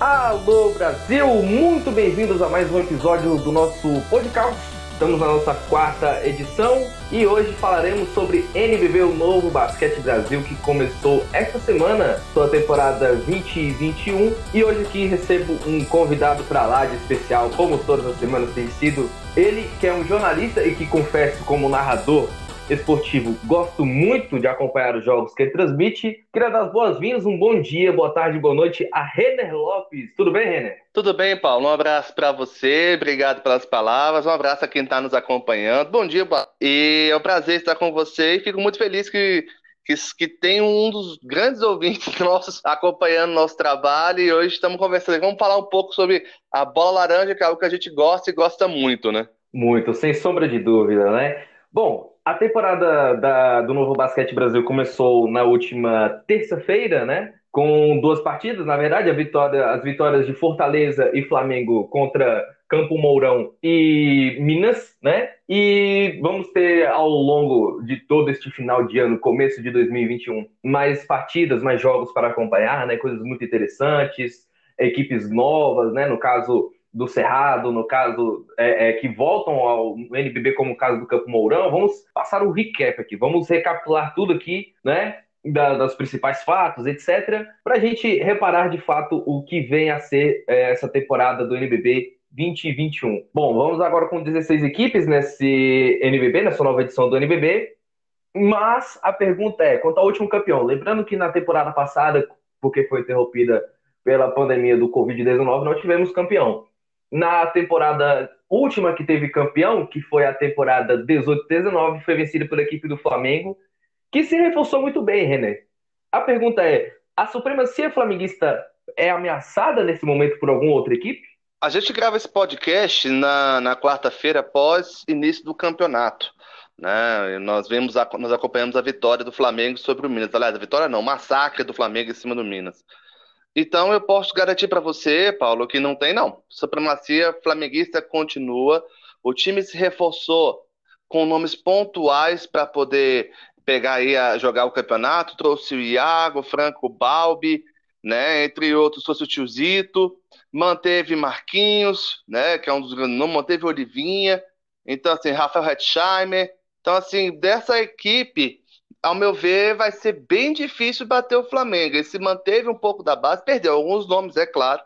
Alô Brasil, muito bem-vindos a mais um episódio do nosso podcast. Estamos na nossa quarta edição e hoje falaremos sobre NBB, o novo Basquete Brasil que começou esta semana, sua temporada 2021. E hoje aqui recebo um convidado para lá de especial, como todas as semanas tem sido. Ele que é um jornalista e que confesso como narrador esportivo, gosto muito de acompanhar os jogos que ele transmite. Queria dar as boas-vindas, um bom dia, boa tarde, boa noite a Renner Lopes. Tudo bem, Renner? Tudo bem, Paulo. Um abraço para você, obrigado pelas palavras, um abraço a quem está nos acompanhando. Bom dia, e é um prazer estar com você e fico muito feliz que que, que, tem um dos grandes ouvintes nossos acompanhando nosso trabalho e hoje estamos conversando. Vamos falar um pouco sobre a bola laranja, que é algo que a gente gosta e gosta muito, né? Muito, sem sombra de dúvida, né? Bom, a temporada da, do Novo Basquete Brasil começou na última terça-feira, né? Com duas partidas, na verdade, vitória, as vitórias de Fortaleza e Flamengo contra Campo Mourão e Minas, né? E vamos ter ao longo de todo este final de ano, começo de 2021, mais partidas, mais jogos para acompanhar, né? Coisas muito interessantes, equipes novas, né? No caso, do Cerrado, no caso, é, é, que voltam ao NBB, como o caso do Campo Mourão, vamos passar o recap aqui, vamos recapitular tudo aqui, né? Da, das principais fatos, etc., para a gente reparar de fato o que vem a ser é, essa temporada do NBB 2021. Bom, vamos agora com 16 equipes nesse NBB, nessa nova edição do NBB. Mas a pergunta é: quanto ao último campeão? Lembrando que na temporada passada, porque foi interrompida pela pandemia do Covid-19, não tivemos campeão na temporada última que teve campeão, que foi a temporada 18-19, foi vencida pela equipe do Flamengo, que se reforçou muito bem, René. A pergunta é: a supremacia flamenguista é ameaçada nesse momento por alguma outra equipe? A gente grava esse podcast na, na quarta-feira após início do campeonato. Né? Nós vemos nós acompanhamos a vitória do Flamengo sobre o Minas. Aliás, a vitória não, massacre do Flamengo em cima do Minas. Então eu posso garantir para você, Paulo, que não tem não. Supremacia flamenguista continua. O time se reforçou com nomes pontuais para poder pegar aí a jogar o campeonato. Trouxe o Iago, Franco Balbi, né? Entre outros, trouxe o Tiozito, manteve Marquinhos, né? Que é um dos nomes, manteve Olivinha. Então, assim, Rafael Hetzheimer. Então, assim, dessa equipe, ao meu ver, vai ser bem difícil bater o Flamengo. Ele se manteve um pouco da base, perdeu alguns nomes, é claro,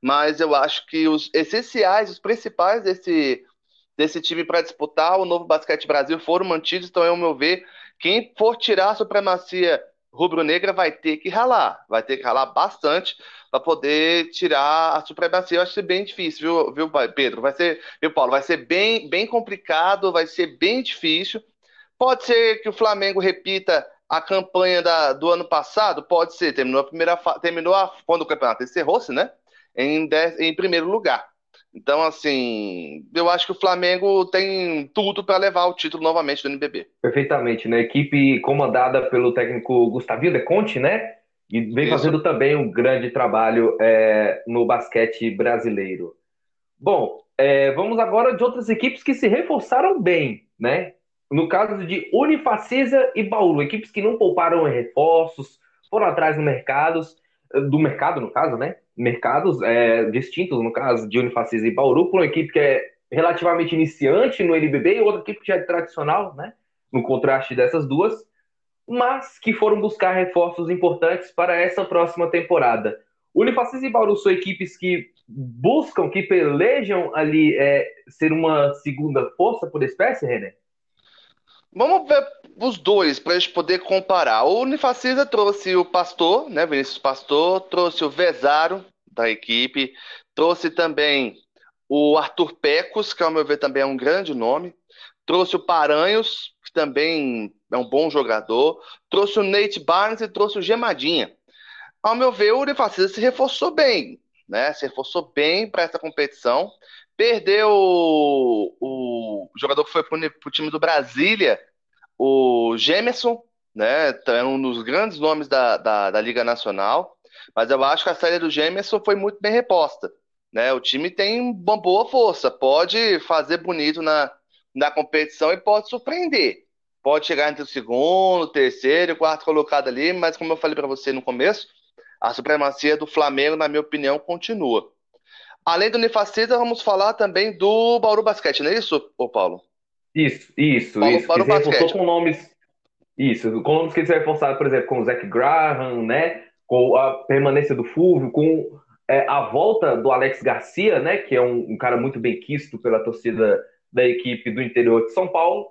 mas eu acho que os essenciais, os principais desse, desse time para disputar o novo Basquete Brasil foram mantidos. Então, ao meu ver, quem for tirar a supremacia rubro-negra vai ter que ralar, vai ter que ralar bastante para poder tirar a supremacia. Eu acho que bem difícil, viu, viu, Pedro? Vai ser, viu, Paulo? Vai ser bem, bem complicado, vai ser bem difícil. Pode ser que o Flamengo repita a campanha da, do ano passado? Pode ser. Terminou a primeira terminou a, quando o campeonato encerrou-se, né? Em, dez, em primeiro lugar. Então, assim, eu acho que o Flamengo tem tudo para levar o título novamente do NBB. Perfeitamente, né? Equipe comandada pelo técnico Gustavinho De Conte, né? E vem Isso. fazendo também um grande trabalho é, no basquete brasileiro. Bom, é, vamos agora de outras equipes que se reforçaram bem, né? No caso de Unifacisa e Bauru, equipes que não pouparam reforços, foram atrás no mercados, do mercado, no caso, né? Mercados é, distintos, no caso de Unifacisa e Bauru, por uma equipe que é relativamente iniciante no NBB e outra equipe que já é tradicional, né? No contraste dessas duas, mas que foram buscar reforços importantes para essa próxima temporada. Unifacisa e Bauru são equipes que buscam, que pelejam ali é, ser uma segunda força por espécie, René? Vamos ver os dois para a gente poder comparar. O Unifacisa trouxe o Pastor, né, Vinícius Pastor, trouxe o Vezaro da equipe, trouxe também o Arthur Pecos, que ao meu ver também é um grande nome, trouxe o Paranhos, que também é um bom jogador, trouxe o Nate Barnes e trouxe o Gemadinha. Ao meu ver, o Unifacisa se reforçou bem, né? Se reforçou bem para essa competição. Perdeu o, o jogador que foi para o time do Brasília, o Gemerson, né? É um dos grandes nomes da, da, da, Liga Nacional. Mas eu acho que a saída do Gemerson foi muito bem reposta. Né? O time tem uma boa força, pode fazer bonito na, na competição e pode surpreender. Pode chegar entre o segundo, terceiro quarto colocado ali, mas como eu falei para você no começo, A supremacia do Flamengo, na minha opinião, continua. Além do Unifacisa, vamos falar também do Bauru Basquete, não é isso, ô Paulo? Isso, isso, Paulo, isso. Bauru Basquete. com nomes. Isso, com nomes que eles reforçaram, por exemplo, com o Zach Graham, né? Com a permanência do Fulvio, com é, a volta do Alex Garcia, né? Que é um, um cara muito bem quisto pela torcida da equipe do interior de São Paulo.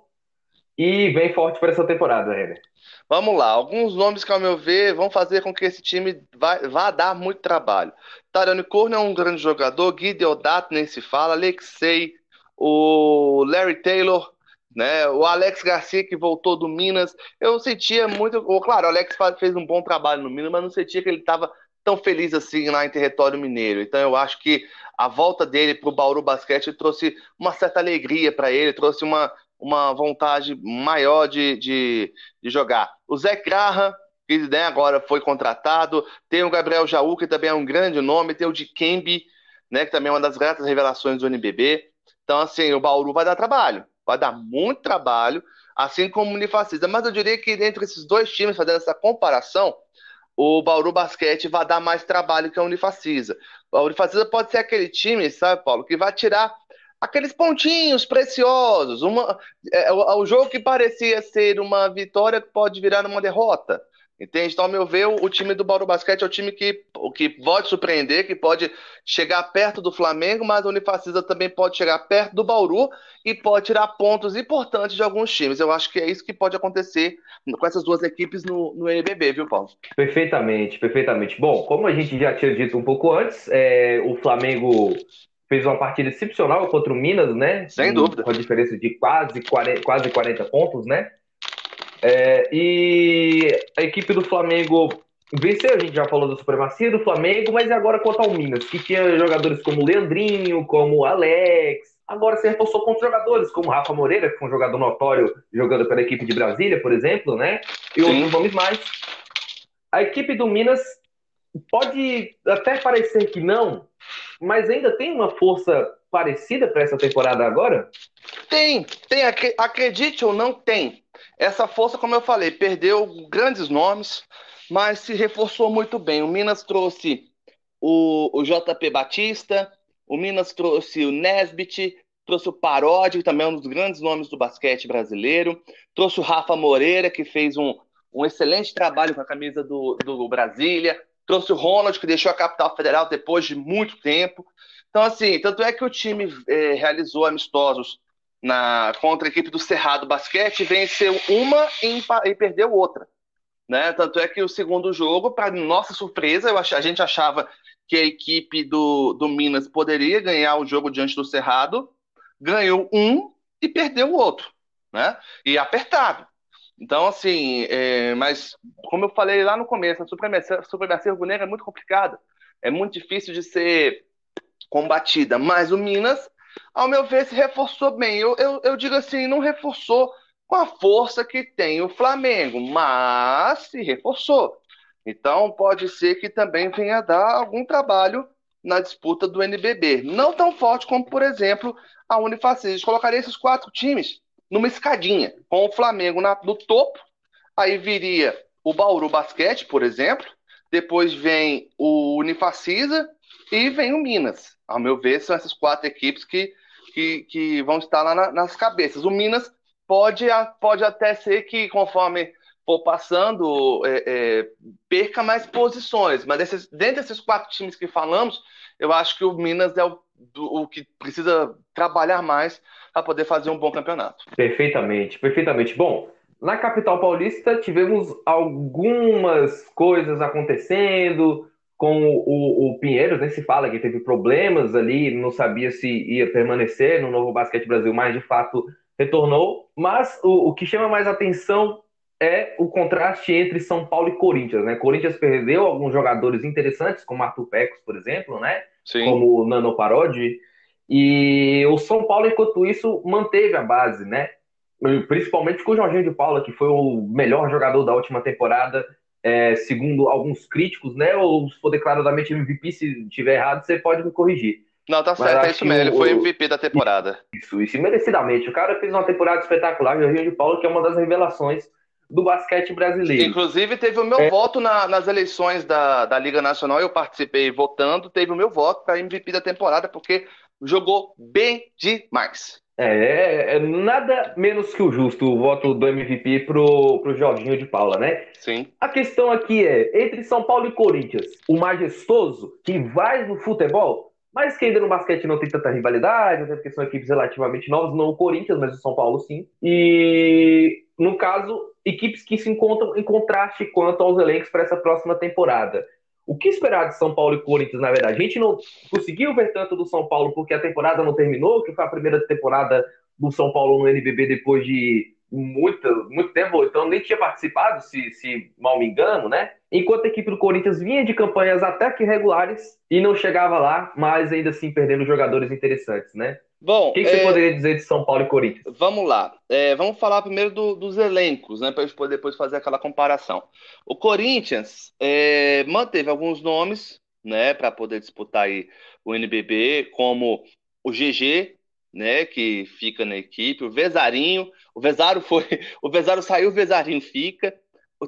E vem forte para essa temporada, Renner. Vamos lá, alguns nomes que, ao meu ver, vão fazer com que esse time vá dar muito trabalho. Tarani Corno é um grande jogador, Gui Deodato nem se fala, Alexei, o Larry Taylor, né, o Alex Garcia que voltou do Minas. Eu sentia muito. Claro, o Alex fez um bom trabalho no Minas, mas não sentia que ele estava tão feliz assim lá em território mineiro. Então eu acho que a volta dele para o Bauru Basquete trouxe uma certa alegria para ele, trouxe uma, uma vontade maior de, de, de jogar. O Zé Graham, que né, agora foi contratado, tem o Gabriel Jaú, que também é um grande nome, tem o Dikembe, né, que também é uma das gratas revelações do NBB. Então, assim, o Bauru vai dar trabalho, vai dar muito trabalho, assim como o Unifacisa. Mas eu diria que entre esses dois times, fazendo essa comparação, o Bauru Basquete vai dar mais trabalho que a Unifacisa. A Unifacisa pode ser aquele time, sabe, Paulo, que vai tirar aqueles pontinhos preciosos. Uma, é, é, o, o jogo que parecia ser uma vitória pode virar uma derrota. Entende? Então, ao meu ver, o, time do Bauru Basquete é o time que, que pode surpreender, que pode chegar perto do Flamengo, mas o Unifacisa também pode chegar perto do Bauru e pode tirar pontos importantes de alguns times. Eu acho que é isso que pode acontecer com essas duas equipes no, no NBB, viu, Paulo? Perfeitamente, perfeitamente. Bom, como a gente já tinha dito um pouco antes, é, o Flamengo fez uma partida excepcional contra o Minas, né? Sem dúvida. Com a diferença de quase 40, quase 40 pontos, né? É, e a equipe do Flamengo venceu, a gente já falou da supremacia do Flamengo, mas agora contra o Minas, que tinha jogadores como o Leandrinho, como o Alex, agora se reforçou contra jogadores como o Rafa Moreira, que foi um jogador notório jogando pela equipe de Brasília, por exemplo, né? E Sim. outros nomes mais. A equipe do Minas pode até parecer que não, mas ainda tem uma força parecida para essa temporada agora? Tem, tem. Acredite ou não, tem. Essa força, como eu falei, perdeu grandes nomes, mas se reforçou muito bem. O Minas trouxe o, o JP Batista, o Minas trouxe o Nesbit, trouxe o Paródio, que também é um dos grandes nomes do basquete brasileiro, trouxe o Rafa Moreira, que fez um, um excelente trabalho com a camisa do, do Brasília, trouxe o Ronald, que deixou a capital federal depois de muito tempo. Então, assim, tanto é que o time é, realizou amistosos na, contra a equipe do Cerrado Basquete, venceu uma e, e perdeu outra. Né? Tanto é que o segundo jogo, para nossa surpresa, eu ach, a gente achava que a equipe do, do Minas poderia ganhar o jogo diante do Cerrado, ganhou um e perdeu o outro. Né? E apertado. Então, assim, é, mas como eu falei lá no começo, a supremacia, supremacia é muito complicada, é muito difícil de ser combatida, mas o Minas, ao meu ver, se reforçou bem. Eu, eu, eu digo assim, não reforçou com a força que tem o Flamengo, mas se reforçou. Então, pode ser que também venha dar algum trabalho na disputa do NBB. Não tão forte como, por exemplo, a Unifacis. Colocaria esses quatro times numa escadinha, com o Flamengo na, no topo, aí viria o Bauru Basquete, por exemplo, depois vem o Unifacisa e vem o Minas. Ao meu ver, são essas quatro equipes que, que, que vão estar lá na, nas cabeças. O Minas pode, pode até ser que, conforme for passando, é, é, perca mais posições, mas desses, dentre esses quatro times que falamos, eu acho que o Minas é o, o que precisa trabalhar mais para poder fazer um bom campeonato. Perfeitamente, perfeitamente. Bom, na capital paulista tivemos algumas coisas acontecendo com o, o Pinheiros, nem se fala que teve problemas ali, não sabia se ia permanecer no Novo Basquete Brasil, mas de fato retornou. Mas o, o que chama mais atenção é o contraste entre São Paulo e Corinthians, né? Corinthians perdeu alguns jogadores interessantes, como Arthur Pecos, por exemplo, né? Sim. Como o Nano Parodi. E o São Paulo, enquanto isso, manteve a base, né? Principalmente com o Jorginho de Paula, que foi o melhor jogador da última temporada, é, segundo alguns críticos, né? Ou se for declaradamente MVP, se tiver errado, você pode me corrigir. Não, tá certo, é isso mesmo. Ele foi MVP da temporada. Isso, isso, merecidamente. O cara fez uma temporada espetacular, Jorginho de Paula, que é uma das revelações do basquete brasileiro. Inclusive, teve o meu é. voto na, nas eleições da, da Liga Nacional, eu participei votando, teve o meu voto para MVP da temporada, porque jogou bem demais. É, é, nada menos que o justo o voto do MVP pro, pro Jorginho de Paula, né? Sim. A questão aqui é, entre São Paulo e Corinthians, o majestoso que vai no futebol, mas que ainda no basquete não tem tanta rivalidade, até porque são equipes relativamente novas, não o Corinthians, mas o São Paulo sim. E, no caso, equipes que se encontram em contraste quanto aos elencos para essa próxima temporada. O que esperar de São Paulo e Corinthians, na verdade? A gente não conseguiu ver tanto do São Paulo porque a temporada não terminou, que foi a primeira temporada do São Paulo no NBB depois de muito, muito tempo, então nem tinha participado, se, se mal me engano, né? Enquanto a equipe do Corinthians vinha de campanhas até que regulares e não chegava lá, mas ainda assim perdendo jogadores interessantes, né? Bom, o que, que é... você poderia dizer de São Paulo e Corinthians? Vamos lá. É, vamos falar primeiro do, dos elencos, né? Para a gente poder depois fazer aquela comparação. O Corinthians é, manteve alguns nomes, né? Para poder disputar aí o NBB, como o GG, né, que fica na equipe, o Vezarinho, o Vezaro foi, o Vezaro saiu, o Vezarinho fica.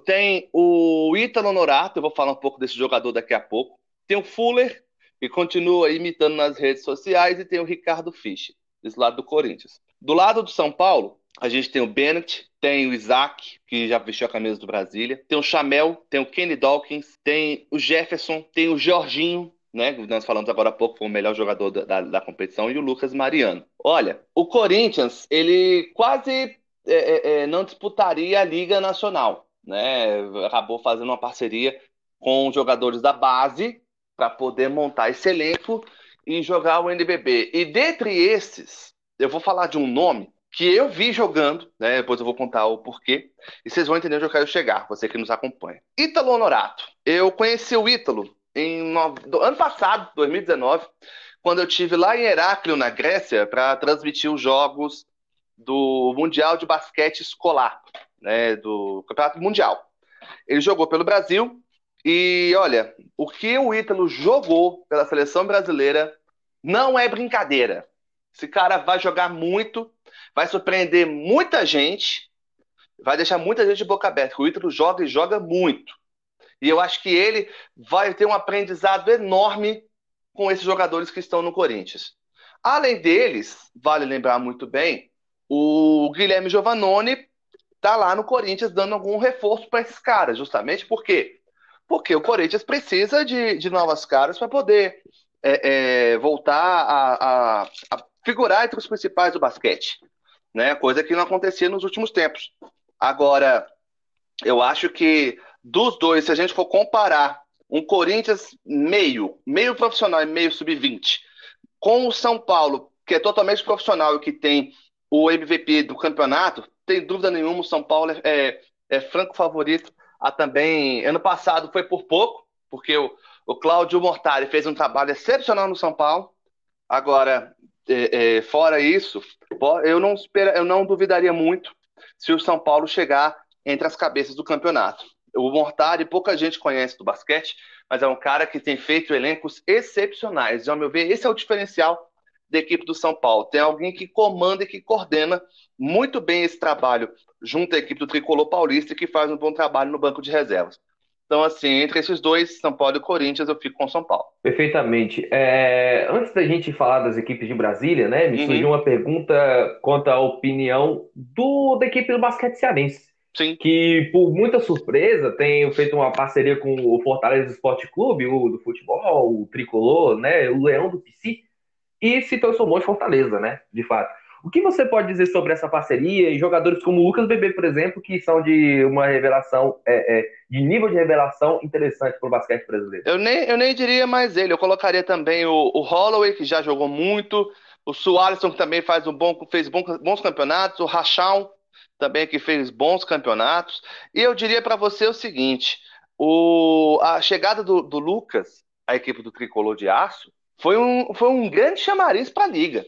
Tem o Ítalo Norato, eu vou falar um pouco desse jogador daqui a pouco. Tem o Fuller, que continua imitando nas redes sociais, e tem o Ricardo Fischer, desse lado do Corinthians. Do lado do São Paulo, a gente tem o Bennett, tem o Isaac, que já vestiu a camisa do Brasília, tem o Chamel, tem o Kenny Dawkins, tem o Jefferson, tem o Jorginho, né? Nós falamos agora há pouco, foi o melhor jogador da, da, da competição, e o Lucas Mariano. Olha, o Corinthians, ele quase é, é, é, não disputaria a Liga Nacional, né? Acabou fazendo uma parceria com jogadores da base para poder montar esse elenco e jogar o NBB. E dentre esses, eu vou falar de um nome que eu vi jogando, né? Depois eu vou contar o porquê, e vocês vão entender onde eu quero chegar, você que nos acompanha. Ítalo Honorato. Eu conheci o Ítalo em no... ano passado, 2019, quando eu tive lá em Heráclio, na Grécia, para transmitir os jogos do Mundial de Basquete Escolar, né, do Campeonato Mundial. Ele jogou pelo Brasil e, olha, o que o Ítalo jogou pela seleção brasileira não é brincadeira. Esse cara vai jogar muito, vai surpreender muita gente, vai deixar muita gente de boca aberta. O Ítalo joga e joga muito. E eu acho que ele vai ter um aprendizado enorme com esses jogadores que estão no Corinthians. Além deles, vale lembrar muito bem, o Guilherme Giovannone está lá no Corinthians dando algum reforço para esses caras, justamente por quê? Porque o Corinthians precisa de, de novas caras para poder é, é, voltar a, a, a, figurar entre os principais do basquete, né? Coisa que não acontecia nos últimos tempos. Agora, eu acho que dos dois, se a gente for comparar um Corinthians meio, meio profissional e meio sub-20, com o São Paulo, que é totalmente profissional e que tem o MVP do campeonato, tem dúvida nenhuma, o São Paulo é, é, é franco favorito a também. Ano passado foi por pouco, porque o, o Cláudio Mortari fez um trabalho excepcional no São Paulo. Agora, é, é, fora isso, eu não, espera, eu não duvidaria muito se o São Paulo chegar entre as cabeças do campeonato. O Mortari pouca gente conhece do basquete, mas é um cara que tem feito elencos excepcionais. E, ao meu ver, esse é o diferencial da equipe do São Paulo. Tem alguém que comanda e que coordena muito bem esse trabalho junto à equipe do Tricolor Paulista e que faz um bom trabalho no banco de reservas. Então, assim, entre esses dois, São Paulo e Corinthians, eu fico com São Paulo. Perfeitamente. É, antes da gente falar das equipes de Brasília, né, me uhum. surgiu uma pergunta quanto à opinião do, da equipe do basquete cearense. Sim. que por muita surpresa tem feito uma parceria com o Fortaleza Esporte Clube, o do futebol, o Tricolor, né, o Leão do PC, e se transformou em Fortaleza, né, de fato. O que você pode dizer sobre essa parceria e jogadores como o Lucas Bebê, por exemplo, que são de uma revelação, é, é, de nível de revelação interessante para o basquete brasileiro? Eu nem, eu nem diria mais ele, eu colocaria também o, o Holloway, que já jogou muito, o Suárez, que também faz um bom, fez bons campeonatos, o Rachão, também que fez bons campeonatos. E eu diria para você o seguinte: o, a chegada do, do, Lucas, a equipe do Tricolor de Aço, foi um, foi um grande chamariz para a liga,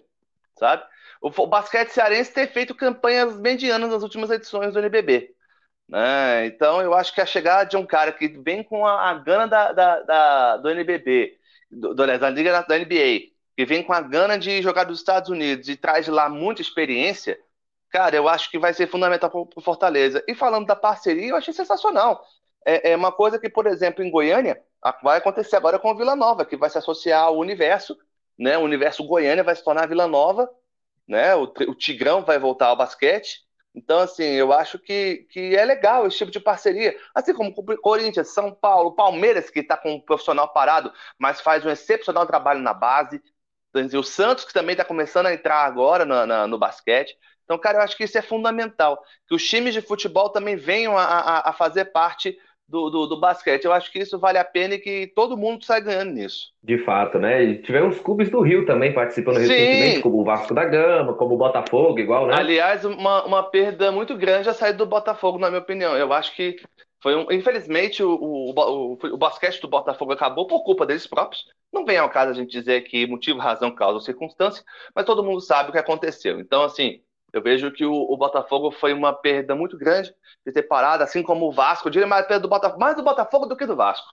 sabe? O, o, basquete cearense tem feito campanhas medianas nas últimas edições do NBB. Né? Então, eu acho que a chegada de um cara que vem com a, a gana da, da, da, do NBB, do, do, da Liga da NBA, que vem com a gana de jogar dos Estados Unidos e traz lá muita experiência, cara, eu acho que vai ser fundamental para o Fortaleza. E falando da parceria, eu achei sensacional. É, é, uma coisa que, por exemplo, em Goiânia, vai acontecer agora com o Vila Nova, que vai se associar ao universo, né? O universo Goiânia vai se tornar Vila Nova, né? O, o Tigrão vai voltar ao basquete. Então, assim, eu acho que, que é legal esse tipo de parceria. Assim como Corinthians, São Paulo, Palmeiras, que está com um profissional parado, mas faz um excepcional trabalho na base. O Santos, que também está começando a entrar agora no, na, no basquete. Então, cara, eu acho que isso é fundamental. Que os times de futebol também venham a, a, a fazer parte do, do, do, basquete. Eu acho que isso vale a pena e que todo mundo sai ganhando nisso. De fato, né? E tivemos clubes do Rio também participando Sim. recentemente, como o Vasco da Gama, como o Botafogo, igual, né? Aliás, uma, uma perda muito grande a saída do Botafogo, na minha opinião. Eu acho que foi um. Infelizmente, o, o, o, o basquete do Botafogo acabou por culpa deles próprios. Não vem ao caso a gente dizer que motivo, razão, causa ou circunstância, mas todo mundo sabe o que aconteceu. Então, assim, eu vejo que o, o, Botafogo foi uma perda muito grande de ter parado, assim como o Vasco. Eu diria mais perda do Botafogo, mais do Botafogo do que do Vasco.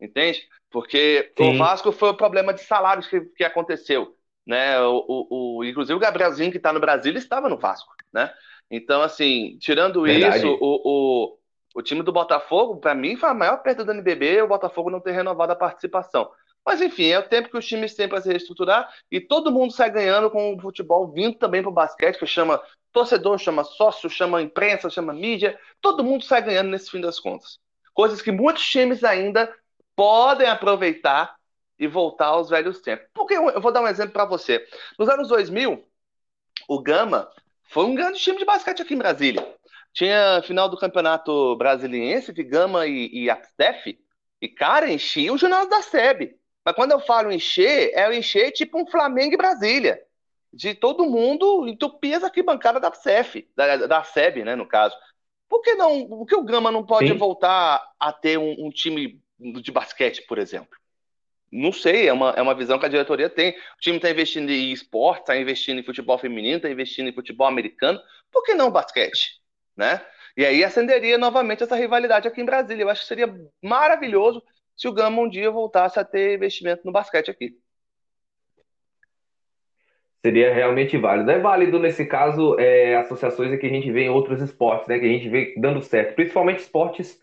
Entende? Porque Sim. o Vasco foi o problema de salários que, que aconteceu. Né? O, o, o inclusive o Gabrielzinho, que está no Brasil, ele estava no Vasco. Né? Então, assim, tirando Verdade. isso, o, o, o time do Botafogo, para mim, foi a maior perda do NBB o Botafogo não ter renovado a participação. Mas enfim, é o tempo que os times têm para se reestruturar e todo mundo sai ganhando com o futebol vindo também para o basquete, que chama torcedor, chama sócio, chama imprensa, chama mídia. Todo mundo sai ganhando nesse fim das contas. Coisas que muitos times ainda podem aproveitar e voltar aos velhos tempos. Porque eu vou dar um exemplo para você. Nos anos 2000, o Gama foi um grande time de basquete aqui em Brasília. Tinha final do campeonato brasiliense de Gama e, e Actef, e cara, enchia o ginásio da SEB. Mas quando eu falo encher, é encher tipo um Flamengo e Brasília. De todo mundo entupir as arquibancadas da CEF, da, da SEB, né, no caso. Por que não? Por que o Gama não pode Sim. voltar a ter um, um, time de basquete, por exemplo? Não sei, é uma, é uma visão que a diretoria tem. O time está investindo em esporte, está investindo em futebol feminino, está investindo em futebol americano. Por que não basquete? Né? E aí acenderia novamente essa rivalidade aqui em Brasília. Eu acho que seria maravilhoso se o Gama um dia voltasse a ter investimento no basquete aqui. Seria realmente válido. É válido, nesse caso, é, associações que a gente vê em outros esportes, né, que a gente vê dando certo, principalmente esportes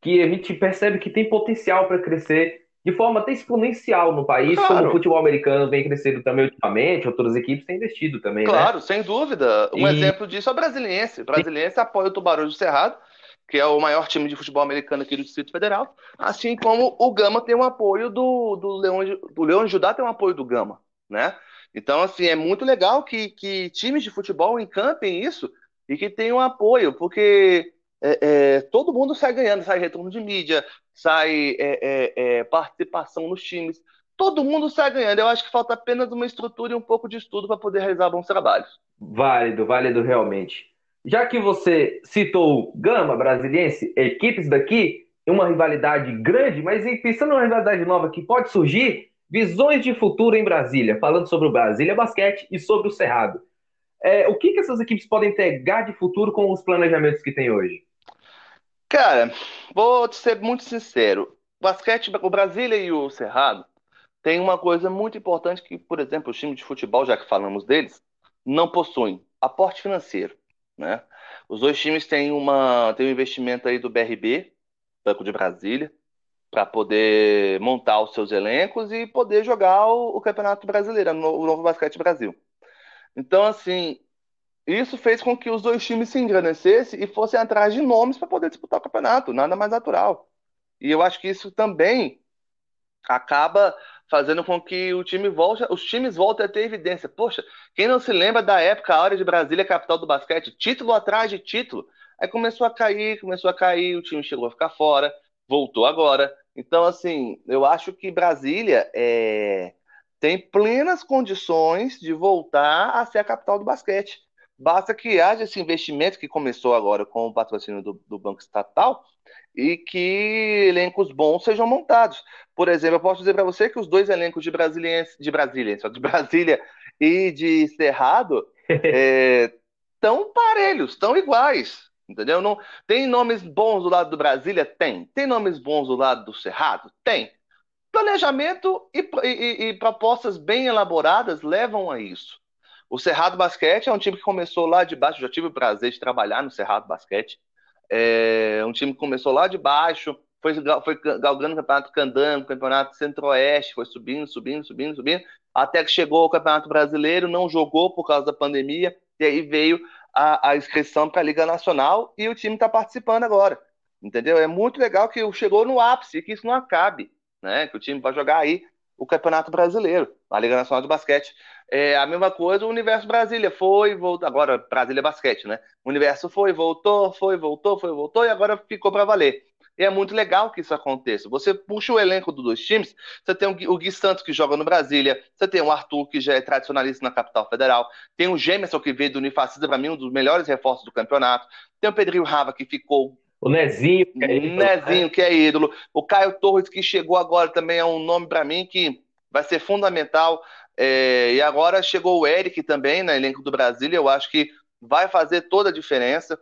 que a gente percebe que tem potencial para crescer de forma até exponencial no país, claro. como o futebol americano vem crescendo também ultimamente, outras equipes têm investido também. Né? Claro, né? sem dúvida. Um e... exemplo disso é o Brasiliense. O Brasiliense apoia o Tubarão do Cerrado, que é o maior time de futebol americano aqui do Distrito Federal, assim como o Gama tem um apoio do, do Leão do Leão Judá tem um apoio do Gama, né? Então, assim, é muito legal que, que times de futebol encampem isso e que tenham apoio, porque é, é, todo mundo sai ganhando, sai retorno de mídia, sai é, é, é participação nos times, todo mundo sai ganhando. Eu acho que falta apenas uma estrutura e um pouco de estudo para poder realizar bons trabalhos. Válido, válido realmente. Já que você citou Gama Brasiliense, equipes daqui, uma rivalidade grande, mas pensando numa rivalidade nova que pode surgir, visões de futuro em Brasília, falando sobre o Brasília Basquete e sobre o Cerrado. É, o que, que essas equipes podem entregar de futuro com os planejamentos que tem hoje? Cara, vou te ser muito sincero. O basquete, o Brasília e o Cerrado tem uma coisa muito importante que, por exemplo, os times de futebol, já que falamos deles, não possuem: aporte financeiro. Né? Os dois times têm, uma, têm um investimento aí do BRB, Banco de Brasília, para poder montar os seus elencos e poder jogar o, o Campeonato Brasileiro, o Novo Basquete Brasil. Então, assim, isso fez com que os dois times se engrandecessem e fossem atrás de nomes para poder disputar o campeonato, nada mais natural. E eu acho que isso também acaba fazendo com que o time volte, os times voltem a ter evidência. Poxa, quem não se lembra da época, a hora de Brasília, capital do basquete, título atrás de título, aí começou a cair, começou a cair, o time chegou a ficar fora, voltou agora. Então, assim, eu acho que Brasília é, tem plenas condições de voltar a ser a capital do basquete. Basta que haja esse investimento que começou agora com o patrocínio do, do Banco Estatal e que elencos bons sejam montados. Por exemplo, eu posso dizer para você que os dois elencos de Brasiliense, de Brasília, de Brasília e de Cerrado estão é, parelhos, estão iguais. Entendeu? Não, tem nomes bons do lado do Brasília? Tem. Tem nomes bons do lado do Cerrado? Tem. Planejamento e, e, e propostas bem elaboradas levam a isso. O Cerrado Basquete é um time que começou lá de baixo, já tive o prazer de trabalhar no Cerrado Basquete. É um time que começou lá de baixo, foi, foi galgando o Campeonato Candango, Campeonato Centro-Oeste, foi subindo, subindo, subindo, subindo, até que chegou ao Campeonato Brasileiro, não jogou por causa da pandemia, e aí veio a, a inscrição para a Liga Nacional e o time está participando agora. Entendeu? É muito legal que chegou no ápice, que isso não acabe, né? Que o time vai jogar aí o Campeonato Brasileiro, a Liga Nacional de Basquete. É a mesma coisa, o Universo Brasília foi, voltou, agora Brasília Basquete, né? O Universo foi, voltou, foi, voltou, foi, voltou e agora ficou para valer. E é muito legal que isso aconteça. Você puxa o elenco dos dois times, você tem o Gui Santos que joga no Brasília, você tem o Arthur que já é tradicionalista na capital federal, tem o Gemerson que veio do Unifacisa, para mim, um dos melhores reforços do campeonato, tem o Pedrinho Rava que ficou o Nezinho, que é ídolo. Nezinho, né? que é ídolo. O Caio Torres, que chegou agora, também é um nome para mim que vai ser fundamental. É, e agora chegou o Eric também, na né, elenco do Brasília. Eu acho que vai fazer toda a diferença.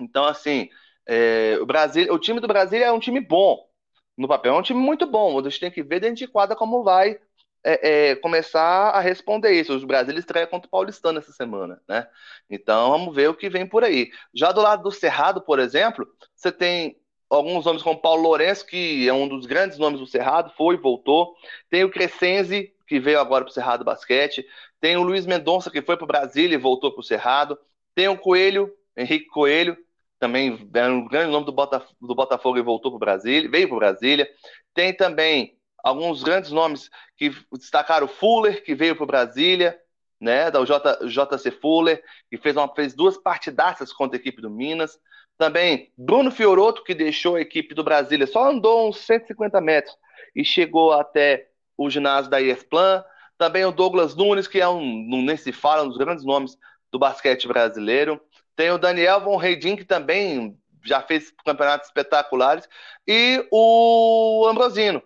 Então, assim, é, o, Brasil, o time do Brasília é um time bom. No papel é um time muito bom. A gente tem que ver dentro de quadra como vai é, é, começar a responder isso. O Brasil estreia contra o Paulistano essa semana, né? Então vamos ver o que vem por aí. Já do lado do Cerrado, por exemplo, você tem alguns nomes como Paulo Lourenço, que é um dos grandes nomes do Cerrado, foi e voltou. Tem o Crescenzi, que veio agora para o Cerrado Basquete. Tem o Luiz Mendonça, que foi para o Brasília e voltou para o Cerrado. Tem o Coelho, Henrique Coelho, também era um grande nome do, Botaf do Botafogo e voltou para o Brasília, veio para o Brasília. Tem também alguns grandes nomes que destacaram Fuller, que veio para Brasília, né, da JC Fuller, que fez, uma, fez duas partidaças contra a equipe do Minas. Também Bruno Fioroto, que deixou a equipe do Brasília, só andou uns 150 metros e chegou até o ginásio da ESPLAN. Também o Douglas Nunes, que é um, nem se fala, um dos grandes nomes do basquete brasileiro. Tem o Daniel Von Reidin, que também já fez campeonatos espetaculares. E o Ambrosino,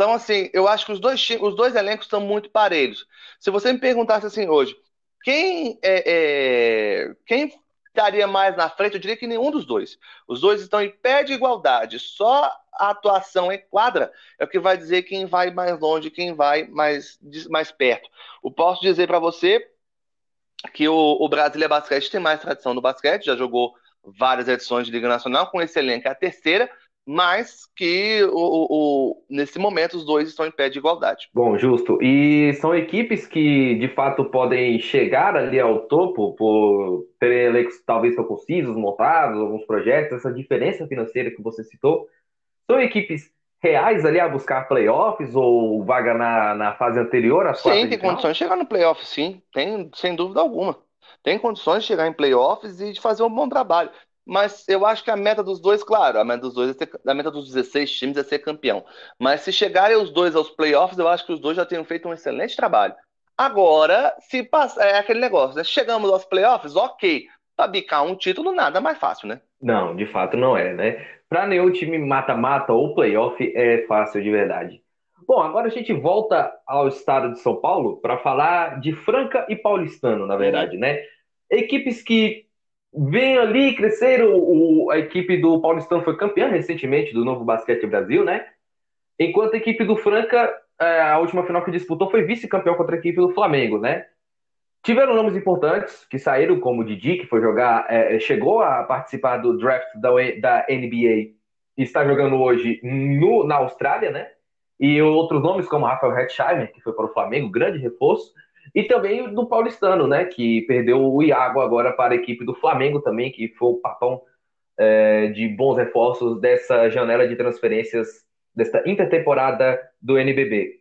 então, assim, eu acho que os dois, os dois elencos estão muito parelhos. Se você me perguntasse assim hoje, quem é, é, quem estaria mais na frente, eu diria que nenhum dos dois. Os dois estão em pé de igualdade. Só a atuação em quadra é o que vai dizer quem vai mais longe, quem vai mais, mais perto. Eu posso dizer para você que o, o Brasília Basquete tem mais tradição no basquete, já jogou várias edições de Liga Nacional, com esse elenco é a terceira, mas que o, o, nesse momento os dois estão em pé de igualdade. Bom, justo. E são equipes que de fato podem chegar ali ao topo por terem elencos talvez tão concisos, montados, alguns projetos, essa diferença financeira que você citou. São equipes reais ali a buscar playoffs ou vaga na, na fase anterior? Às sim, tem condições de chegar no playoff, sim, tem, sem dúvida alguma. Tem condições de chegar em playoffs e de fazer um bom trabalho. Mas eu acho que a meta dos dois, claro, a meta dos dois é ser, a meta dos 16 times é ser campeão. Mas se chegarem os dois aos playoffs, eu acho que os dois já tenham feito um excelente trabalho. Agora, se passa, é aquele negócio, né? Chegamos aos playoffs, ok. Para bicar um título, nada mais fácil, né? Não, de fato não é, né? Para nenhum time mata-mata ou playoff é fácil de verdade. Bom, agora a gente volta ao estado de São Paulo para falar de Franca e Paulistano, na verdade, uhum. né? Equipes que vem ali crescer. O, o, a equipe do Paulistão foi campeã recentemente do Novo Basquete Brasil, né? Enquanto a equipe do Franca, é, a última final que disputou foi vice-campeão contra a equipe do Flamengo, né? Tiveram nomes importantes que saíram, como o Didi, que foi jogar, é, é chegou a participar do draft da, da NBA e está jogando hoje no, na Austrália, né? E outros nomes como Rafael Hetzheimer, que foi para o Flamengo, grande reforço. E também do Paulistano, né? Que perdeu o Iago agora para a equipe do Flamengo também, que foi o papão é, de bons reforços dessa janela de transferências desta intertemporada do NBB.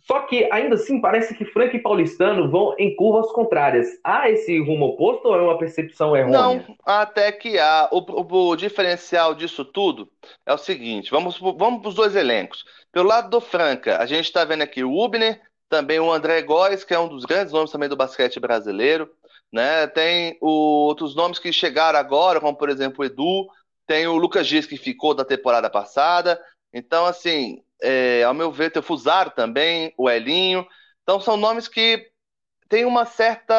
Só que ainda assim parece que Frank e Paulistano vão em curvas contrárias. Há esse rumo oposto ou é uma percepção errônea? Não, até que há. O, o, o diferencial disso tudo é o seguinte: vamos, vamos para os dois elencos. Pelo lado do Franca, a gente está vendo aqui o Ubner também o André Góes, que é um dos grandes nomes também do basquete brasileiro. Né? Tem o, outros nomes que chegaram agora, como por exemplo o Edu, tem o Lucas Dias, que ficou da temporada passada. Então, assim, é, ao meu ver, tem o Fusaro também, o Elinho. Então, são nomes que têm uma certa.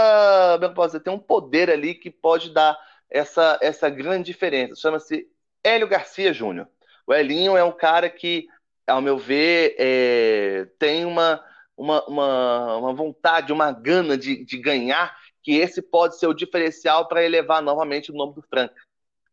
Como eu posso dizer, tem um poder ali que pode dar essa, essa grande diferença. Chama-se Hélio Garcia Júnior. O Elinho é um cara que, ao meu ver, é, tem uma uma, uma, uma vontade, uma gana de, de ganhar, que esse pode ser o diferencial para elevar novamente o nome do Franca.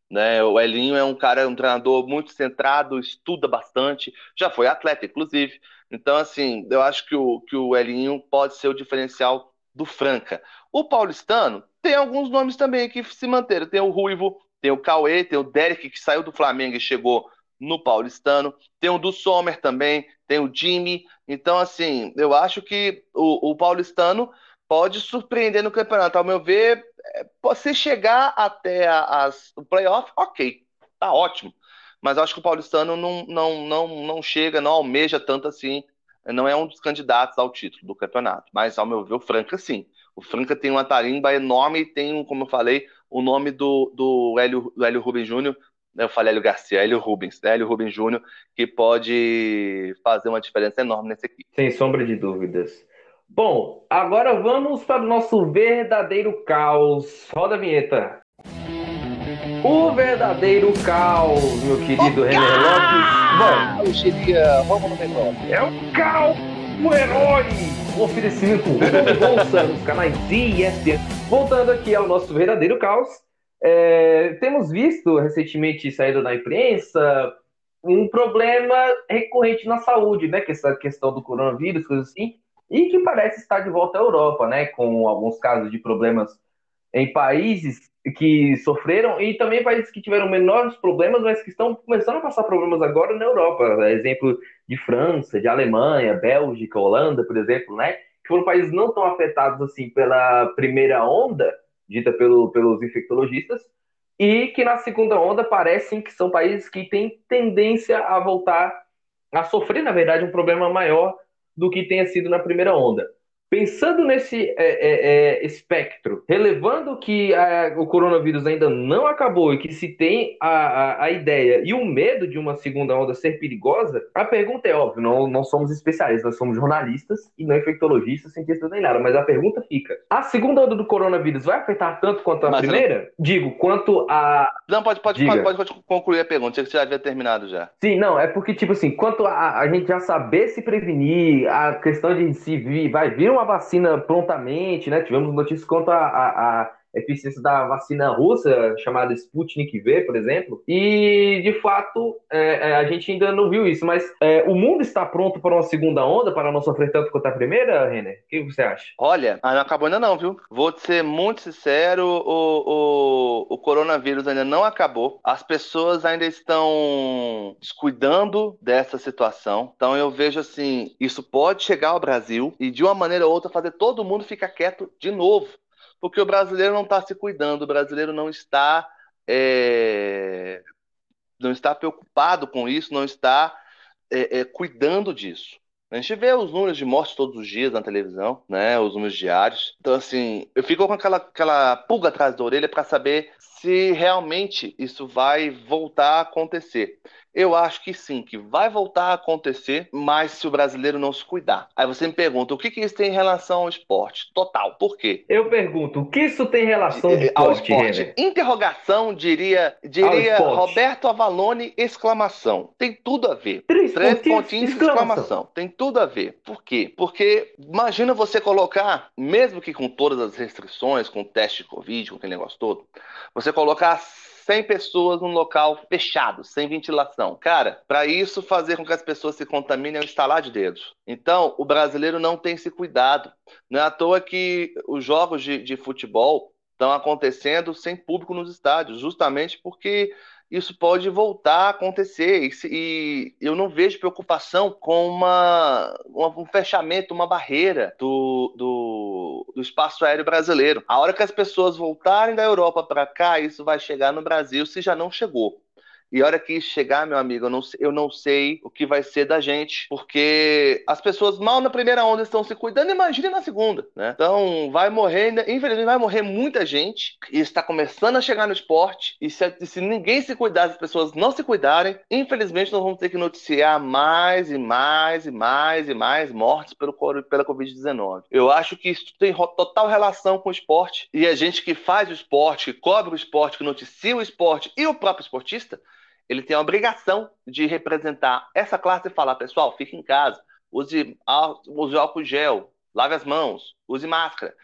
Né? O Elinho é um cara, um treinador muito centrado, estuda bastante, já foi atleta, inclusive. Então, assim, eu acho que o, que o Elinho pode ser o diferencial do Franca. O paulistano tem alguns nomes também que se manteram. Tem o Ruivo, tem o Cauê, tem o Derek, que saiu do Flamengo e chegou no paulistano. Tem o do Sommer também, tem o Jimmy. Então, assim, eu acho que o, o paulistano pode surpreender no campeonato. Ao meu ver, é, se chegar até as, o playoff, ok, tá ótimo. Mas acho que o paulistano não, não, não, não chega, não almeja tanto assim. Não é um dos candidatos ao título do campeonato. Mas, ao meu ver, o Franca sim. O Franca tem uma tarimba enorme e tem, como eu falei, o nome do, do, Hélio, do Hélio Rubens Júnior. Eu falei Hélio Garcia, Hélio Rubens, né? Hélio Rubens Júnior, que pode fazer uma diferença enorme nessa equipe. Sem sombra de dúvidas. Bom, agora vamos para o nosso verdadeiro caos. Roda a vinheta. O verdadeiro caos, meu querido René Lopes. Bom, eu diria, vamos no negócio. É o caos, o herói. O oferecimento Bolsa nos canais ESPN. Voltando aqui ao nosso verdadeiro caos, é, temos visto recentemente saído na imprensa um problema recorrente na saúde, né? Que essa questão do coronavírus, coisas assim e que parece estar de volta à Europa, né, com alguns casos de problemas em países que sofreram e também países que tiveram menores problemas, mas que estão começando a passar problemas agora na Europa. Exemplo de França, de Alemanha, Bélgica, Holanda, por exemplo, né, que foram países não tão afetados assim pela primeira onda, dita pelo, pelos infectologistas, e que na segunda onda parecem que são países que têm tendência a voltar a sofrer, na verdade, um problema maior do que tenha sido na primeira onda. Pensando nesse é, é, é, espectro, relevando que a, o coronavírus ainda não acabou e que se tem a, a, a, ideia e o medo de uma segunda onda ser perigosa, a pergunta é óbvia: não, não somos especialistas, nós somos jornalistas e não infectologistas, cientistas nem nada. Mas a pergunta fica: a segunda onda do coronavírus vai afetar tanto quanto a mas primeira? Não... Digo, quanto a. Não, pode, pode, pode, pode, concluir a pergunta, você já havia terminado já. Sim, não, é porque, tipo assim, quanto a, a gente já saber se prevenir, a questão de se vir, vai vir uma vacina prontamente, né? Tivemos notícias quanto a, a, a eficiência da vacina russa, chamada Sputnik V, por exemplo, e de fato é, é, a gente ainda não viu isso, mas é, o mundo está pronto para uma segunda onda, para não sofrer tanto quanto a primeira, Renner? O que você acha? Olha, não acabou ainda não, viu? Vou ser muito sincero, o, o, o coronavírus ainda não acabou, as pessoas ainda estão descuidando dessa situação, então eu vejo assim, isso pode chegar ao Brasil e de uma maneira ou outra fazer todo mundo ficar quieto de novo porque o brasileiro não está se cuidando, o brasileiro não está é, não está preocupado com isso, não está é, é, cuidando disso. A gente vê os números de mortes todos os dias na televisão, né? Os números diários. Então, assim, eu fico com aquela, aquela pulga atrás da orelha para saber se realmente isso vai voltar a acontecer. Eu acho que sim, que vai voltar a acontecer, mas se o brasileiro não se cuidar. Aí você me pergunta, o que, que isso tem em relação ao esporte? Total. Por quê? Eu pergunto, o que isso tem em relação ao esporte? Ao esporte. Interrogação, diria, diria Roberto Avalone, exclamação. Tem tudo a ver. Três, Três pontinhos, pontinhos exclamação. exclamação. Tem tudo a ver. Por quê? Porque imagina você colocar, mesmo que com todas as restrições, com o teste de Covid, com aquele negócio todo, você colocar 100 pessoas num local fechado, sem ventilação. Cara, para isso fazer com que as pessoas se contaminem é um estalar de dedos. Então, o brasileiro não tem esse cuidado. Não é à toa que os jogos de, de futebol estão acontecendo sem público nos estádios, justamente porque isso pode voltar a acontecer. E, eu não vejo preocupação com uma, um fechamento, uma barreira do, do, do, espaço aéreo brasileiro. A hora que as pessoas voltarem da Europa para cá, isso vai chegar no Brasil, se já não chegou. E a hora que chegar, meu amigo, eu não, eu não sei o que vai ser da gente, porque as pessoas mal na primeira onda estão se cuidando, imagine na segunda, né? Então, vai morrer, infelizmente, vai morrer muita gente, e está começando a chegar no esporte, e se, se ninguém se cuidar, as pessoas não se cuidarem, infelizmente, nós vamos ter que noticiar mais e mais e mais e mais mortes pelo, pela Covid-19. Eu acho que isso tem total relação com o esporte, e a gente que faz o esporte, que cobre o esporte, que noticia o esporte e o próprio esportista, ele tem a obrigação de representar essa classe e falar, pessoal, fique em casa, use, use álcool gel, lave as mãos, use máscara.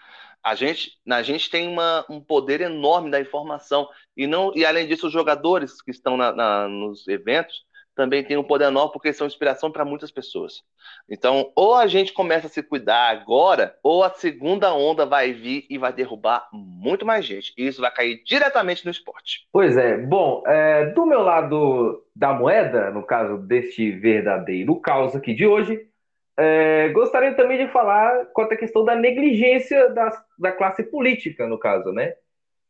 A gente, a gente tem uma, um poder enorme da informação. E, não, e além disso, os jogadores que estão na, na, nos eventos também têm um poder enorme porque são inspiração para muitas pessoas. Então, ou a gente começa a se cuidar agora, ou a segunda onda vai vir e vai derrubar muito mais gente. E isso vai cair diretamente no esporte. Pois é. Bom, é, do meu lado da moeda, no caso deste verdadeiro caos aqui de hoje, é, gostaria também de falar quanto à questão da negligência da classe política, no caso, né?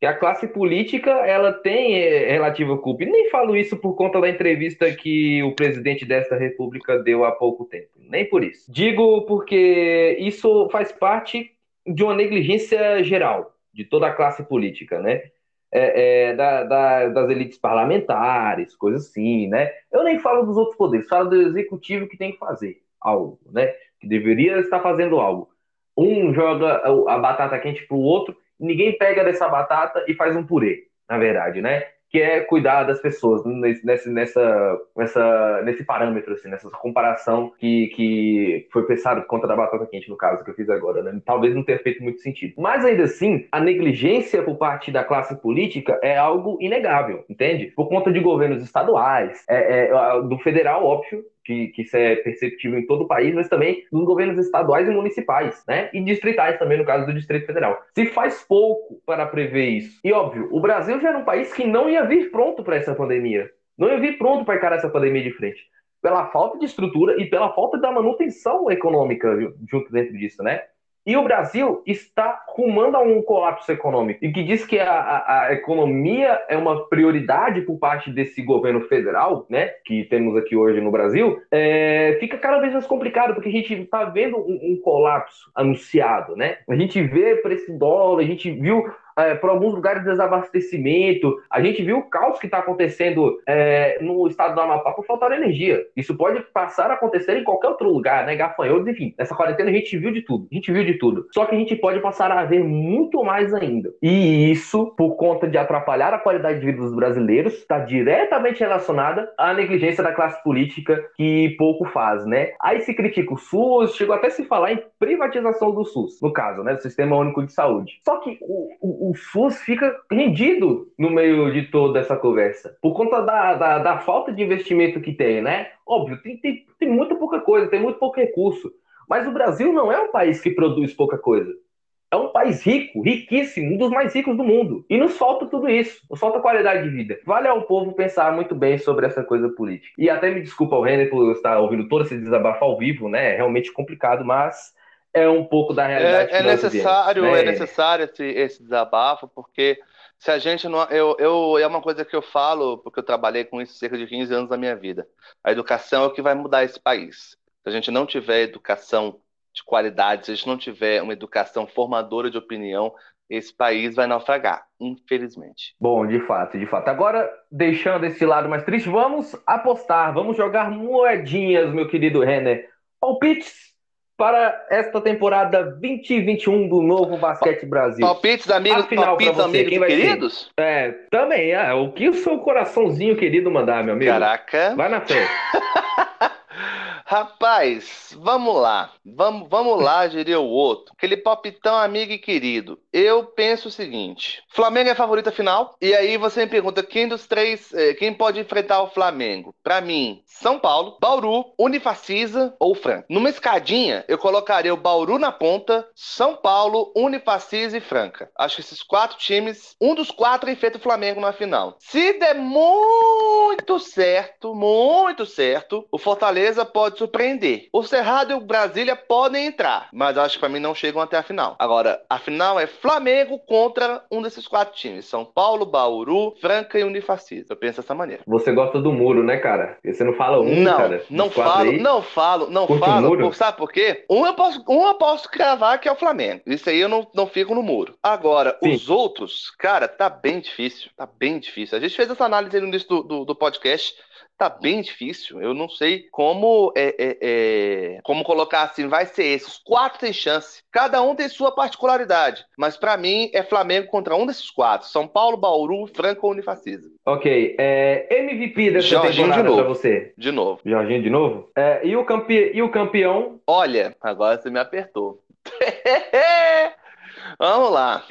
Que a classe política ela tem é, relativa culpa. E nem falo isso por conta da entrevista que o presidente desta república deu há pouco tempo. Nem por isso. Digo porque isso faz parte de uma negligência geral de toda a classe política, né? É, é, da, da, das elites parlamentares, coisas assim, né? Eu nem falo dos outros poderes, falo do executivo que tem que fazer algo, né? Que deveria estar fazendo algo. Um joga a batata quente para o outro, ninguém pega dessa batata e faz um purê, na verdade, né? Que é cuidar das pessoas nesse, nessa, nessa, nesse parâmetro, assim, nessa comparação que, que foi pensado contra da batata quente, no caso que eu fiz agora, né? Talvez não tenha feito muito sentido. Mas ainda assim, a negligência por parte da classe política é algo inegável, entende? Por conta de governos estaduais, é, é do federal, óbvio, que, que isso é perceptível em todo o país, mas também dos governos estaduais e municipais, né? E distritais também, no caso do Distrito Federal. Se faz pouco para prever isso. E óbvio, o Brasil já era um país que não ia vir pronto para essa pandemia. Não ia vir pronto para encarar essa pandemia de frente. Pela falta de estrutura e pela falta da manutenção econômica junto dentro disso, né? E o Brasil está rumando a um colapso econômico. E que diz que a, a, economia é uma prioridade por parte desse governo federal, né? Que temos aqui hoje no Brasil, é, fica cada vez mais complicado, porque a gente está vendo um, um, colapso anunciado, né? A gente vê preço dólar, a gente viu é, por alguns lugares de desabastecimento. A gente viu o caos que está acontecendo é, no estado do Amapá por falta de energia. Isso pode passar a acontecer em qualquer outro lugar, né? Gafanhotos, enfim. Nessa quarentena a gente viu de tudo. A gente viu de tudo. Só que a gente pode passar a ver muito mais ainda. E isso, por conta de atrapalhar a qualidade de vida dos brasileiros, está diretamente relacionada à negligência da classe política que pouco faz, né? Aí se critica o SUS, chegou até a se falar em privatização do SUS, no caso, né? Do Sistema Único de Saúde. Só que o o, SUS fica rendido no meio de toda essa conversa. Por conta da, da, da falta de investimento que tem, né? Óbvio, tem, tem, tem pouca coisa, tem muito pouco recurso. Mas o Brasil não é um país que produz pouca coisa. É um país rico, riquíssimo, um dos mais ricos do mundo. E nos falta tudo isso, nos falta qualidade de vida. Vale ao povo pensar muito bem sobre essa coisa política. E até me desculpa ao Renner por estar ouvindo todo esse desabafo ao vivo, né? É realmente complicado, mas é um pouco da realidade. É, é necessário, né? é necessário esse, esse desabafo, porque se a gente não. Eu, eu, é uma coisa que eu falo, porque eu trabalhei com isso cerca de 15 anos da minha vida. A educação é o que vai mudar esse país. Se a gente não tiver educação de qualidade, se a gente não tiver uma educação formadora de opinião, esse país vai naufragar, infelizmente. Bom, de fato, de fato. Agora, deixando esse lado mais triste, vamos apostar, vamos jogar moedinhas, meu querido Renner. Palpites para esta temporada 2021 do novo Basquete Brasil. Palpites, amigos, Afinal, palpites, você, amigos queridos? Ser? É, também, é. O que o seu coraçãozinho querido mandar, meu amigo? Caraca. Vai na fé. Rapaz, vamos lá. Vamos, vamos lá, diria o outro. Aquele palpitão amigo e querido. Eu penso o seguinte: Flamengo é favorita final. E aí você me pergunta quem dos três, eh, quem pode enfrentar o Flamengo? Para mim, São Paulo, Bauru, Unifacisa ou Franca. Numa escadinha, eu colocaria o Bauru na ponta, São Paulo, Unifacisa e Franca. Acho que esses quatro times, um dos quatro enfrenta o Flamengo na final. Se der muito certo, muito certo, o Fortaleza pode surpreender. O Cerrado e o Brasília podem entrar, mas acho que para mim não chegam até a final. Agora, a final é Flamengo contra um desses quatro times: São Paulo, Bauru, Franca e Unifacisa. Eu penso dessa maneira. Você gosta do muro, né, cara? Você não fala um, não, cara? Não falo, aí? não falo, não falo. Por, sabe por quê? Um eu, posso, um eu posso cravar que é o Flamengo. Isso aí eu não, não fico no muro. Agora, Sim. os outros, cara, tá bem difícil. Tá bem difícil. A gente fez essa análise no início do, do, do podcast tá bem difícil. Eu não sei como é, é, é, como colocar assim, vai ser esses quatro têm chance. Cada um tem sua particularidade, mas para mim é Flamengo contra um desses quatro: São Paulo, Bauru, Franco ou Unifacisa. Ok, é, MVP dessa Jorginho temporada de novo. pra você? De novo. Jorginho de novo? É, e, o campe... e o campeão? Olha, agora você me apertou. Vamos lá.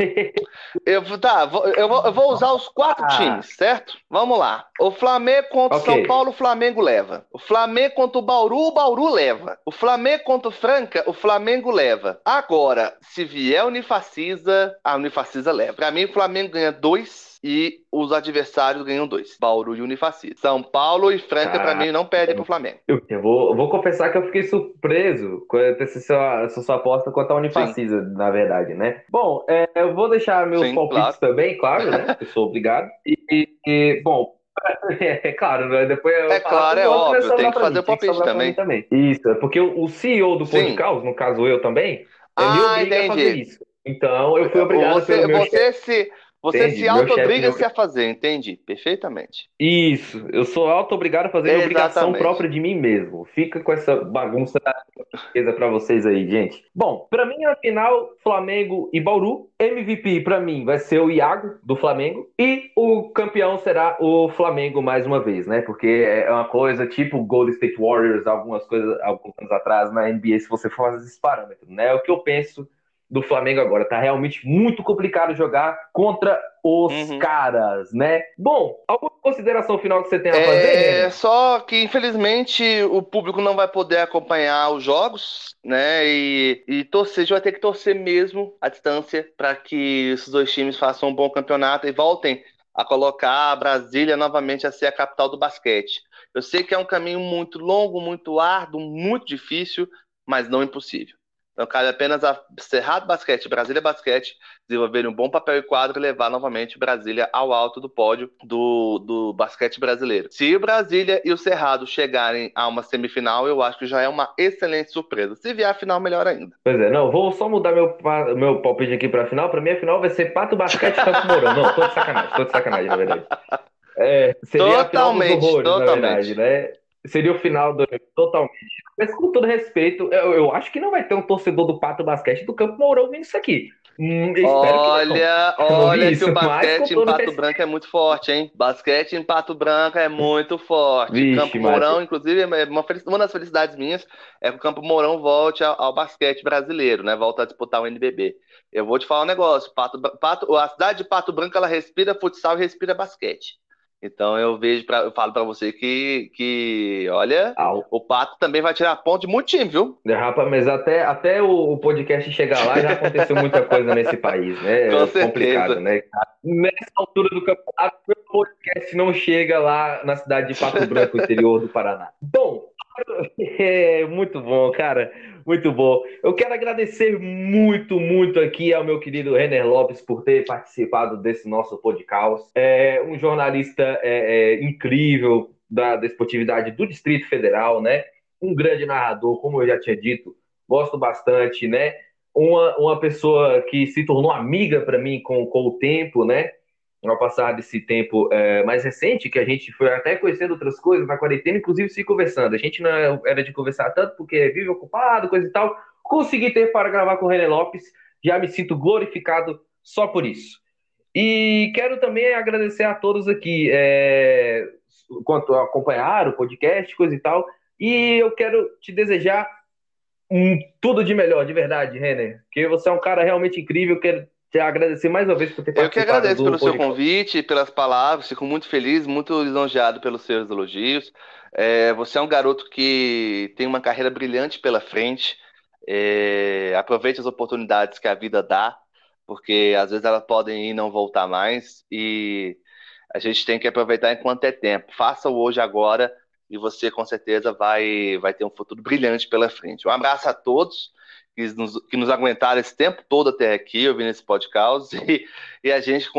Eu, tá, eu vou, eu vou usar os quatro ah. times, certo? Vamos lá. O Flamengo contra o okay. São Paulo, o Flamengo leva. O Flamengo contra o Bauru, o Bauru leva. O Flamengo contra o Franca, o Flamengo leva. Agora, se vier a Unifacisa, a Unifacisa leva. Pra mim, o Flamengo ganha dois e os adversários ganham dois. Bauru e Unifacisa. São Paulo e Franca, para mim, não perdem pro Flamengo. Eu, eu vou, vou, confessar que eu fiquei surpreso com essa sua, essa sua aposta contra a Unifacisa, Sim. na verdade, né? Bom, é, eu vou deixar meus Sim, palpites claro. também, claro, né? Eu sou obrigado. E, e bom, é, claro, né? depois É claro, é óbvio, tem que fazer o palpite também. também. Isso, é porque o CEO do Podcast, no caso eu também, ah, me obriga entendi. a fazer isso. Então eu fui obrigado você, você se você Entendi. se auto-obriga-se a fazer, entendi, perfeitamente. Isso, eu sou auto-obrigado a fazer a obrigação própria de mim mesmo. Fica com essa bagunça para vocês aí, gente. Bom, para mim, a final, Flamengo e Bauru. MVP para mim vai ser o Iago, do Flamengo. E o campeão será o Flamengo mais uma vez, né? Porque é uma coisa tipo Golden State Warriors, algumas coisas, alguns anos atrás na NBA, se você for fazer esses parâmetros, né? É o que eu penso do Flamengo agora. Tá realmente muito complicado jogar contra os uhum. caras, né? Bom, alguma consideração final que você tem a fazer? É só que infelizmente o público não vai poder acompanhar os jogos, né? E, e torcer, a gente vai ter que torcer mesmo à distância para que esses dois times façam um bom campeonato e voltem a colocar a Brasília novamente a ser a capital do basquete. Eu sei que é um caminho muito longo, muito árduo, muito difícil, mas não impossível. Então, cabe apenas a Cerrado Basquete, Brasília Basquete, desenvolverem um bom papel e quadro e levar novamente Brasília ao alto do pódio do, do basquete brasileiro. Se o Brasília e o Cerrado chegarem a uma semifinal, eu acho que já é uma excelente surpresa. Se vier a final, melhor ainda. Pois é, não, vou só mudar meu, meu palpite aqui para a final. Para mim, a final vai ser Pato Basquete e Campo Mourão. Não, tô de sacanagem, tô de sacanagem, na verdade. É, seria totalmente, a final dos horrores, totalmente. na verdade, né? Seria o final do totalmente. Mas com todo respeito, eu, eu, acho que não vai ter um torcedor do Pato Basquete do Campo Mourão vendo isso aqui. Hum, olha, olha que o basquete em Pato Branco é muito forte, hein? Basquete em Pato Branco é muito forte. Vixe, Campo Mourão, inclusive, é uma, uma, das felicidades minhas é que o Campo Mourão volte ao, ao, basquete brasileiro, né? Volta a disputar o NBB. Eu vou te falar um negócio. Pato, Pato, a cidade de Pato Branco ela respira futsal e respira basquete. Então eu vejo, pra, eu falo para você que, que olha, o Pato também vai tirar ponto de muito time, viu? É, rapaz, mas até, até o podcast chegar lá já aconteceu muita coisa nesse país, né? Com é certeza. complicado, né? Nessa altura do campeonato, o podcast não chega lá na cidade de Pato Branco, interior do Paraná. Bom, é muito bom, cara. Muito bom. Eu quero agradecer muito, muito aqui ao meu querido Renner Lopes por ter participado desse nosso podcast. É um jornalista é, é, incrível da desportividade do Distrito Federal, né? Um grande narrador, como eu já tinha dito, gosto bastante, né? Uma, uma pessoa que se tornou amiga para mim com, com o tempo, né? Ao passar desse tempo é, mais recente, que a gente foi até conhecendo outras coisas na quarentena, inclusive se conversando. A gente não era de conversar tanto porque vive ocupado, coisa e tal. Consegui ter para gravar com o René Lopes, já me sinto glorificado só por isso. E quero também agradecer a todos aqui é, quanto acompanhar o podcast, coisa e tal. E eu quero te desejar um, tudo de melhor, de verdade, Renner. Que você é um cara realmente incrível. Quero te agradecer mais uma vez por ter participado. Eu que agradeço pelo seu convite, pelas palavras, fico muito feliz, muito lisonjeado pelos seus elogios. É, você é um garoto que tem uma carreira brilhante pela frente. É, aproveite as oportunidades que a vida dá, porque às vezes elas podem ir e não voltar mais. E a gente tem que aproveitar enquanto é tempo. Faça o hoje agora e você com certeza vai, vai ter um futuro brilhante pela frente. Um abraço a todos que nos, que nos aguentaram esse tempo todo até aqui, ouvindo esse podcast, e, e a gente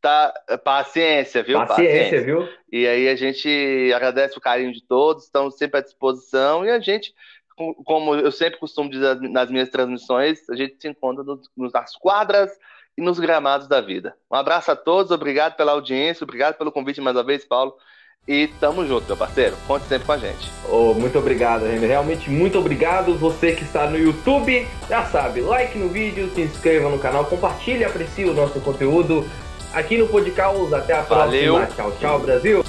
tá paciência, viu? Paciência, paciência, viu? E aí a gente agradece o carinho de todos, estamos sempre à disposição, e a gente, como eu sempre costumo dizer nas minhas transmissões, a gente se encontra nos, nas quadras e nos gramados da vida. Um abraço a todos, obrigado pela audiência, obrigado pelo convite mais uma vez, Paulo. E tamo junto, meu parceiro. Conte sempre com a gente. Oh, muito obrigado, René. Realmente muito obrigado. Você que está no YouTube, já sabe, like no vídeo, se inscreva no canal, compartilhe, aprecie o nosso conteúdo aqui no Podcast. Até a próxima. Valeu. Tchau, tchau, Brasil.